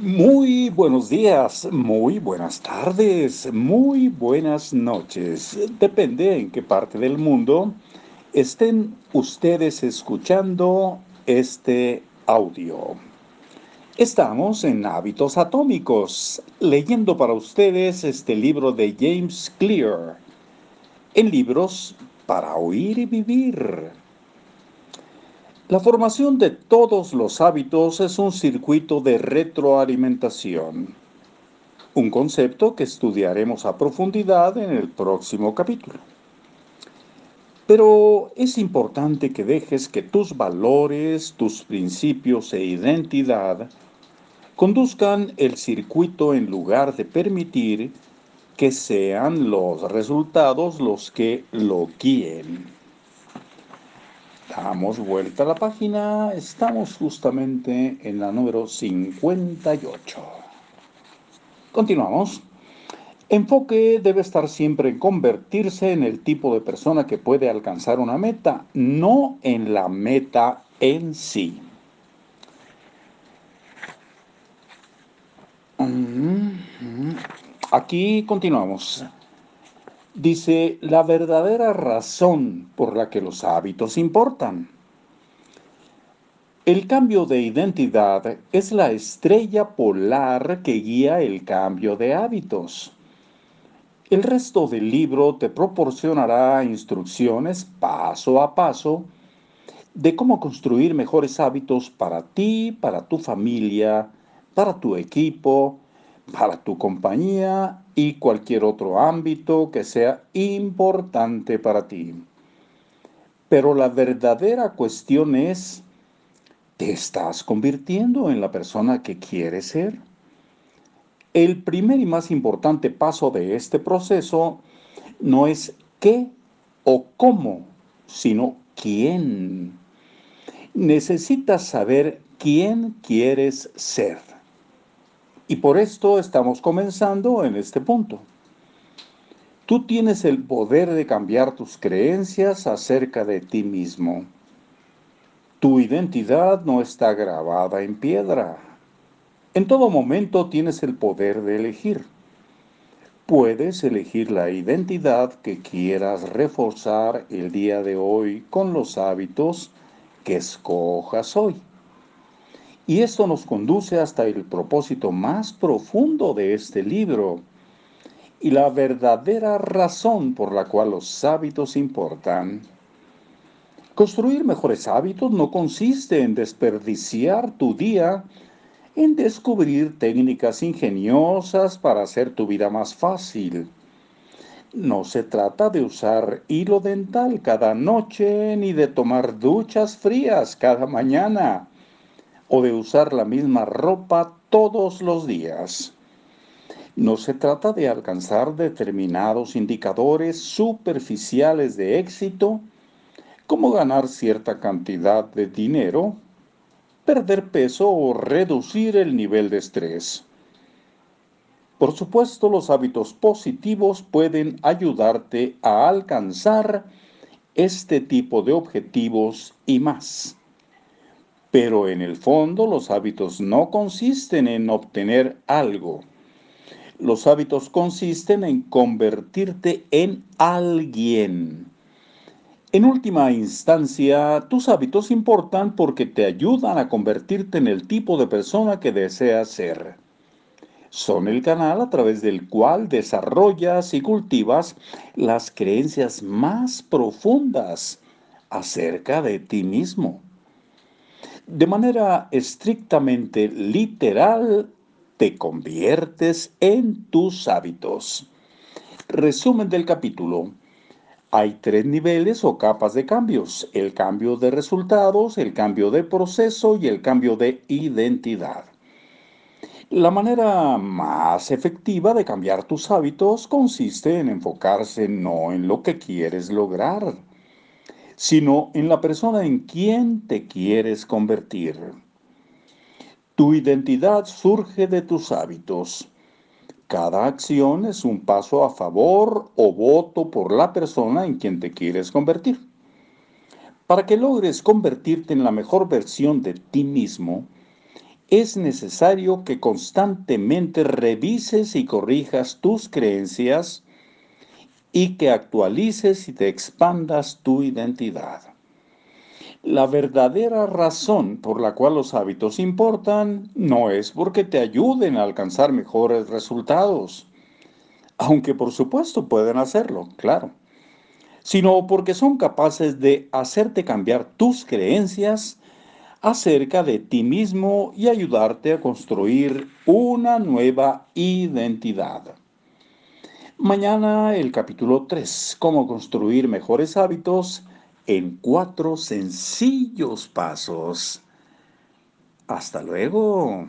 Muy buenos días, muy buenas tardes, muy buenas noches. Depende en qué parte del mundo estén ustedes escuchando este audio. Estamos en Hábitos Atómicos, leyendo para ustedes este libro de James Clear, en libros para oír y vivir. La formación de todos los hábitos es un circuito de retroalimentación, un concepto que estudiaremos a profundidad en el próximo capítulo. Pero es importante que dejes que tus valores, tus principios e identidad conduzcan el circuito en lugar de permitir que sean los resultados los que lo guíen. Damos vuelta a la página, estamos justamente en la número 58. Continuamos. Enfoque debe estar siempre en convertirse en el tipo de persona que puede alcanzar una meta, no en la meta en sí. Aquí continuamos. Dice, la verdadera razón por la que los hábitos importan. El cambio de identidad es la estrella polar que guía el cambio de hábitos. El resto del libro te proporcionará instrucciones paso a paso de cómo construir mejores hábitos para ti, para tu familia, para tu equipo, para tu compañía y cualquier otro ámbito que sea importante para ti. Pero la verdadera cuestión es, ¿te estás convirtiendo en la persona que quieres ser? El primer y más importante paso de este proceso no es qué o cómo, sino quién. Necesitas saber quién quieres ser. Y por esto estamos comenzando en este punto. Tú tienes el poder de cambiar tus creencias acerca de ti mismo. Tu identidad no está grabada en piedra. En todo momento tienes el poder de elegir. Puedes elegir la identidad que quieras reforzar el día de hoy con los hábitos que escojas hoy. Y esto nos conduce hasta el propósito más profundo de este libro y la verdadera razón por la cual los hábitos importan. Construir mejores hábitos no consiste en desperdiciar tu día en descubrir técnicas ingeniosas para hacer tu vida más fácil. No se trata de usar hilo dental cada noche ni de tomar duchas frías cada mañana o de usar la misma ropa todos los días. No se trata de alcanzar determinados indicadores superficiales de éxito, como ganar cierta cantidad de dinero, perder peso o reducir el nivel de estrés. Por supuesto, los hábitos positivos pueden ayudarte a alcanzar este tipo de objetivos y más. Pero en el fondo los hábitos no consisten en obtener algo. Los hábitos consisten en convertirte en alguien. En última instancia, tus hábitos importan porque te ayudan a convertirte en el tipo de persona que deseas ser. Son el canal a través del cual desarrollas y cultivas las creencias más profundas acerca de ti mismo de manera estrictamente literal, te conviertes en tus hábitos. Resumen del capítulo. Hay tres niveles o capas de cambios. El cambio de resultados, el cambio de proceso y el cambio de identidad. La manera más efectiva de cambiar tus hábitos consiste en enfocarse no en lo que quieres lograr, sino en la persona en quien te quieres convertir. Tu identidad surge de tus hábitos. Cada acción es un paso a favor o voto por la persona en quien te quieres convertir. Para que logres convertirte en la mejor versión de ti mismo, es necesario que constantemente revises y corrijas tus creencias y que actualices y te expandas tu identidad. La verdadera razón por la cual los hábitos importan no es porque te ayuden a alcanzar mejores resultados, aunque por supuesto pueden hacerlo, claro, sino porque son capaces de hacerte cambiar tus creencias acerca de ti mismo y ayudarte a construir una nueva identidad. Mañana el capítulo 3, cómo construir mejores hábitos en cuatro sencillos pasos. Hasta luego.